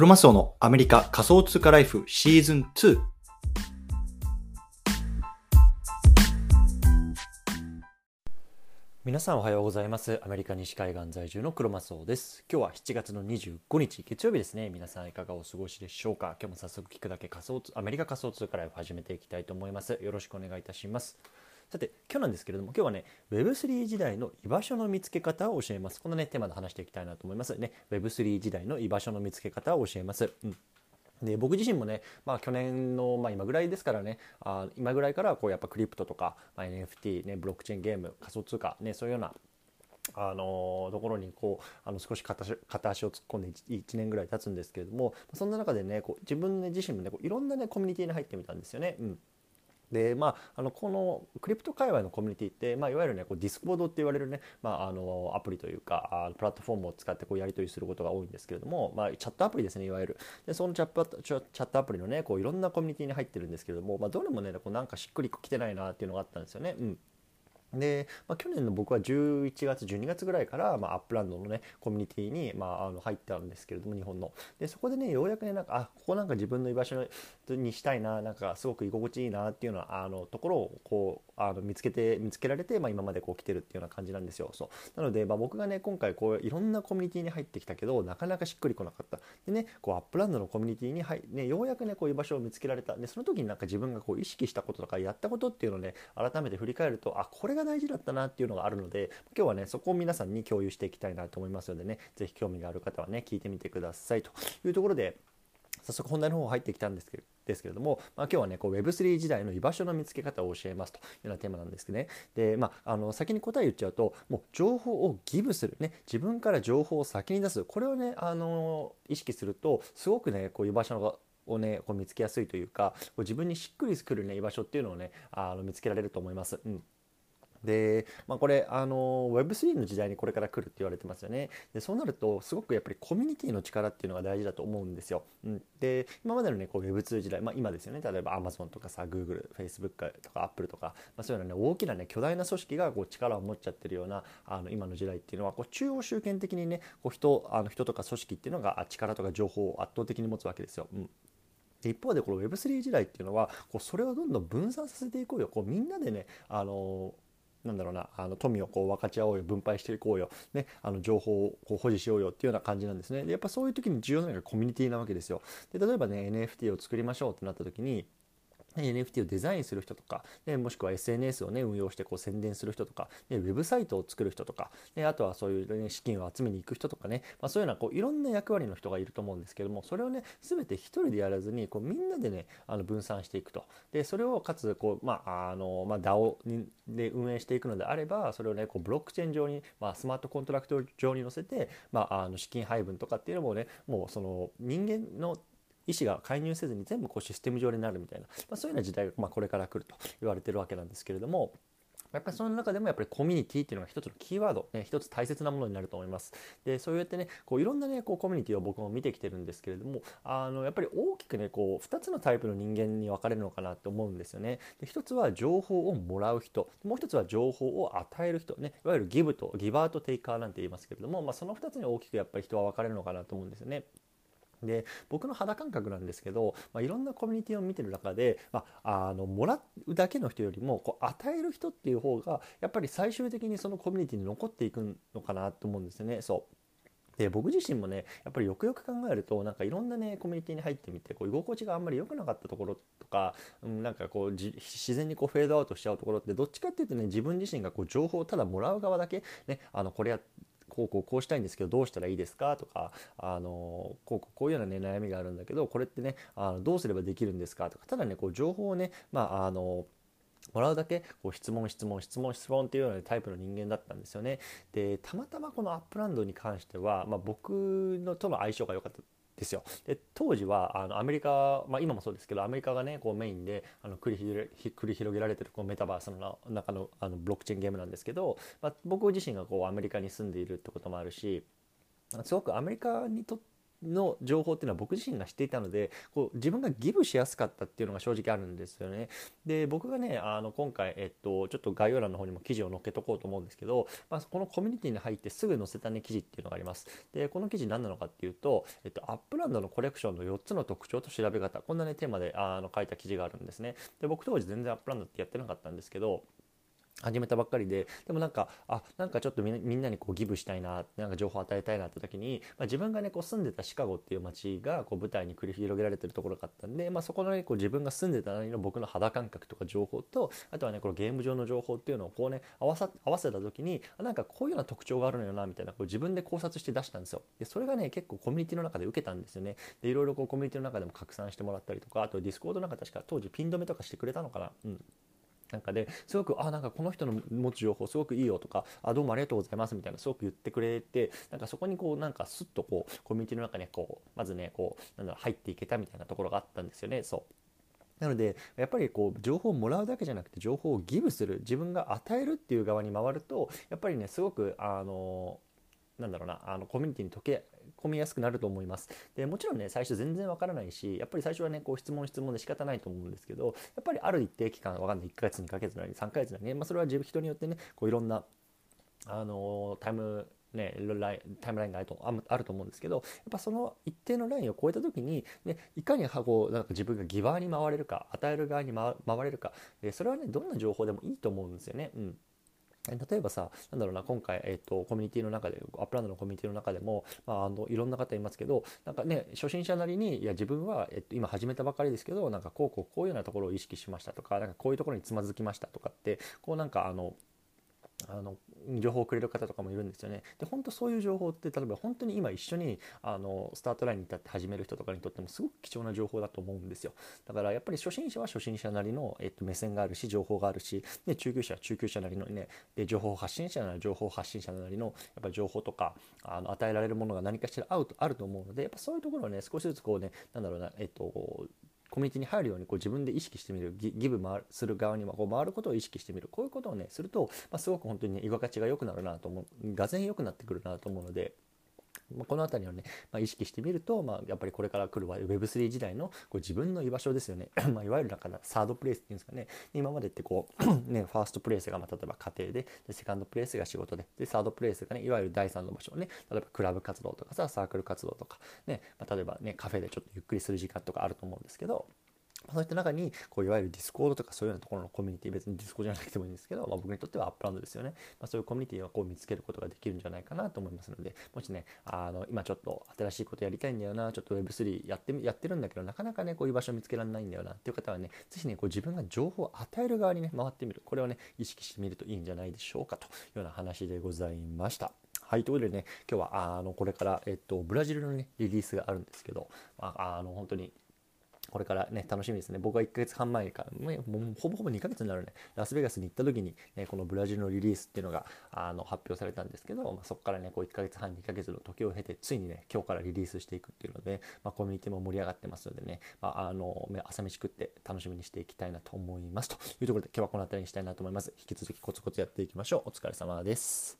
クロマスオのアメリカ仮想通貨ライフシーズン2。皆さんおはようございます。アメリカ西海岸在住のクロマスオです。今日は7月の25日月曜日ですね。皆さんいかがお過ごしでしょうか？今日も早速聞くだけ仮想アメリカ仮想通貨ライフ始めていきたいと思います。よろしくお願いいたします。さて今日なんですけれども今日はね Web3 時代の居場所の見つけ方を教えます。このねテーマで話していきたいなと思います。ね Web3 時代の居場所の見つけ方を教えます、うん。で僕自身もね、まあ、去年の、まあ、今ぐらいですからねあ今ぐらいからこうやっぱクリプトとか、まあ、NFT、ね、ブロックチェーンゲーム仮想通貨、ね、そういうようなあのところにこうあの少し片足を突っ込んで 1, 1, 年ぐらい経つんですけれどもそんな中でねこう自分、ね、自身もねこういろんなねコミュニティに入ってみたんですよね。うん。でまあ、あのこのクリプト界隈のコミュニティって、まあ、いわゆるねこうディスコードって言われるね、まあ、あのアプリというかプラットフォームを使ってこうやり取りすることが多いんですけれども、まあ、チャットアプリですねいわゆるでそのチャットチャットアプリのねこういろんなコミュニティに入ってるんですけれども、まあ、どれもねこうなんかしっくりきてないなっていうのがあったんですよね。うんで、まあ、去年の僕は11月12月ぐらいから、まあ、アップランドのねコミュニティに、まあ、あの入ったんですけれども日本の。でそこでねようやくねなんかあここなんか自分の居場所にしたいななんかすごく居心地いいなっていうのはあのところをこうあの見つけて見つけられて、まあ、今までこう来てるっていうような感じなんですよ。そう。なので、まあ、僕がね今回こういろんなコミュニティに入ってきたけどなかなかしっくりこなかった。でねこうアップランドのコミュニティに入、ね、ようやくねこう居場所を見つけられた。でその時になんか自分がこう意識したこととかやったことっていうのをね改めて振り返るとあこれがが大事だったなっていうのがあるので今日はねそこを皆さんに共有していきたいなと思いますのでね是非興味がある方はね聞いてみてくださいというところで早速本題の方入ってきたんですけどですけれども、まあ、今日はねこう Web3 時代の居場所の見つけ方を教えますというようなテーマなんですけどね。で、まあ、あの先に答え言っちゃうともう情報をギブする、ね、自分から情報を先に出す。これをねあの意識するとすごくねこう居場所のをねこう見つけやすいというかこう自分にしっくりくるね居場所っていうのをねあの見つけられると思います。うん。で、まあ、これあの Web3 の時代にこれから来るって言われてますよね。でそうなるとすごくやっぱりコミュニティの力っていうのが大事だと思うんですよ、うん、で今までのねこう Web2 時代、まあ、今ですよね。例えば Amazon とかさ Google、Facebook とか Apple とか、まあ、そういうようなね大きなね巨大な組織がこう力を持っちゃってるようなあの今の時代っていうのはこう中央集権的にねこう人あの人とか組織っていうのが力とか情報を圧倒的に持つわけですよ、うん。一方でこの Web3 時代っていうのはこうそれをどんどん分散させていこうよ。こうみんなでねあのなんだろうなあの富をこう分かち合おうよ分配していこうよ、ね、あの情報をこう保持しようよっていうような感じなんですね。でやっぱそういう時に重要なのがコミュニティなわけですよ。で例えばね NFT を作りましょうってなった時に NFT をデザインする人とか、ね、もしくは SNS を、ね、運用してこう宣伝する人とか、ね、ウェブサイトを作る人とか、ね、あとはそういう、ね、資金を集めに行く人とかね、まあ、そういうようなこういろんな役割の人がいると思うんですけどもそれをね全て一人でやらずにこうみんなでねあの分散していくと。でそれをかつこう、まああのまあ、DAO にで運営していくのであればそれをねこうブロックチェーン上に、まあ、スマートコントラクト上に載せて、まあ、あの資金配分とかっていうのもねもうその人間の医師が介入せずに全部こうシステム上になるみたいな、まあ、そういうような時代がまこれから来ると言われてるわけなんですけれども。やっぱりその中でもやっぱりコミュニティっていうのが一つのキーワード、ね、一つ大切なものになると思います。で、そうやってね、こういろんなね、こうコミュニティを僕も見てきてるんですけれども、あの、やっぱり大きくね、こう2つのタイプの人間に分かれるのかなと思うんですよね。で一つは情報をもらう人、もう一つは情報を与える人、ね、いわゆるギブと、ギバーとテイカーなんて言いますけれども、まあ、その2つに大きくやっぱり人は分かれるのかなと思うんですよね。で僕の肌感覚なんですけど、まあ、いろんなコミュニティを見てる中で、まあ、あのもらうだけの人よりもこう与える人っていう方がやっぱり最終的にそのコミュニティに残っていくのかなと思うんですよね。そうで僕自身もねやっぱりよくよく考えるとなんかいろんなねコミュニティに入ってみてこう居心地があんまり良くなかったところとか、うん、なんかこう自然にこうフェードアウトしちゃうところってどっちかっていうとね自分自身がこう情報をただもらう側だけねあのこれやこうこうこうしたいんですけどどうしたらいいですかとかあのこうこういうような、ね、悩みがあるんだけどこれってねあのどうすればできるんですかとかただねこう情報をねまああのもらうだけこう質問質問質問質問っていうようなタイプの人間だったんですよね。でたまたまこのアップランドに関しては、まあ、僕のとの相性が良かったですよ。で当時はあのアメリカ、まあ、今もそうですけどアメリカがねこうメインであの繰り繰り広げられてるこうメタバースの中のあのブロックチェーンゲームなんですけど、まあ、僕自身がこうアメリカに住んでいるってこともあるしすごくアメリカにとっての情報っていうのは僕自身が知っていたのでこう自分がギブしやすかったっていうのが正直あるんですよね。で僕がねあの今回、えっと、ちょっと概要欄の方にも記事を載っけとこうと思うんですけど、まあ、このコミュニティに入ってすぐ載せたね記事っていうのがあります。でこの記事何なのかっていうと、えっと、アップランドのコレクションの4つの特徴と調べ方こんなねテーマであの書いた記事があるんですね。で僕当時全然アップランドってやってなかったんですけど始めたばっかりででもなんかあなんかちょっとみんなにこうギブしたいななんか情報を与えたいなって時に、まあ、自分がねこう住んでたシカゴっていう街がこう舞台に繰り広げられてるところがあったんで、まあ、そこのねこう自分が住んでたなりの僕の肌感覚とか情報とあとはねこのゲーム上の情報っていうのをこうね合わさ合わせた時になんかこういうような特徴があるのよなみたいなこう自分で考察して出したんですよ。でそれがね結構コミュニティの中で受けたんですよね。でいろいろこうコミュニティの中でも拡散してもらったりとかあとディスコードなんか確か当時ピン止めとかしてくれたのかな。うん。なんかですごくあなんかこの人の持つ情報すごくいいよとかあどうもありがとうございますみたいなすごく言ってくれてなんかそこにこうなんかスッとこうコミュニティの中にこうまずねこうなんだろう入っていけたみたいなところがあったんですよね。そう。なのでやっぱりこう情報をもらうだけじゃなくて情報をギブする自分が与えるっていう側に回るとやっぱりねすごくあのなんだろうなあのコミュニティに溶け込みやすくなると思います。でもちろんね最初全然わからないしやっぱり最初はねこう質問質問で仕方ないと思うんですけどやっぱりある一定期間わかんない1ヶ月2ヶ月なり3ヶ月なりね、まあ、それは自分人によってねこういろんなあのタイムね、タイムラインがあるとあると思うんですけどやっやっぱその一定のラインを超えた時に、ね、いかにこうなんか自分がギバーに回れるか与える側に回れるかでそれはねどんな情報でもいいと思うんですよね。うん例えばさ、なんだろうな、今回、えっ、ー、と、コミュニティの中で、アップランドのコミュニティの中でも、まあ、あの、いろんな方いますけど、なんかね、初心者なりに、いや、自分は、えっ、と、今始めたばかりですけど、なんか、こう、こう、こういうようなところを意識しましたとか、なんか、こういうところにつまずきましたとかって、こう、なんか、あの、あの情報をくれる方とかもいるんですよね。で本当そういう情報って例えば本当に今一緒にあのスタートラインに立って始める人とかにとってもすごく貴重な情報だと思うんですよ。だからやっぱり初心者は初心者なりの、えっと、目線があるし情報があるし、で中級者は中級者なりのねで情報発信者なら情報発信者なりのやっぱ情報とかあの与えられるものが何かしらあると思うのでやっぱそういうところはね少しずつこうねなんだろうなえっとコミュニティに入るようにこう自分で意識してみるギブ回する側にこう回ることを意識してみるこういうことをねすると、まあ、すごく本当にね居心地が良くなるなと思うがぜ良くなってくるなと思うので。まあ、この辺りをね、まあ、意識してみると、まあ、やっぱりこれから来る Web3 時代のこう自分の居場所ですよね。まあ、いわゆるなんかサードプレイスっていうんですかね。今までってこう、ね、ファーストプレイスがまあ例えば家庭でで、セカンドプレイスが仕事で、で、サードプレイスがね、いわゆる第三の場所をね、例えばクラブ活動とかさ、サークル活動とか、ね、まあ、例えばね、カフェでちょっとゆっくりする時間とかあると思うんですけど、そういった中にこういわゆるディスコードとかそういうようなところのコミュニティ別にディスコードじゃなくてもいいんですけど、まあ、僕にとってはアップランドですよね、まあ、そういうコミュニティをこう見つけることができるんじゃないかなと思いますのでもしねあの今ちょっと新しいことやりたいんだよなちょっと Web3 やってやってるんだけどなかなかねこういう場所を見つけられないんだよなっていう方はね是非ねこう自分が情報を与える側にね回ってみるこれをね意識してみるといいんじゃないでしょうかというような話でございました。はい、ということでね、今日はあのこれから、えっと、ブラジルの、ね、リリースがあるんですけど、まあ、あの本当にこれからね、楽しみですね。僕は1ヶ月半前から、もうほぼほぼ2ヶ月になるね、ラスベガスに行った時に、ね、このブラジルのリリースっていうのがあの発表されたんですけど、まあ、そこからね、こう1ヶ月半、2ヶ月の時を経て、ついにね、今日からリリースしていくっていうので、まあ、コミュニティも盛り上がってますのでね、まあ、あの、朝飯食って楽しみにしていきたいなと思います。というところで、今日はこの辺りにしたいなと思います。引き続きコツコツやっていきましょう。お疲れ様です。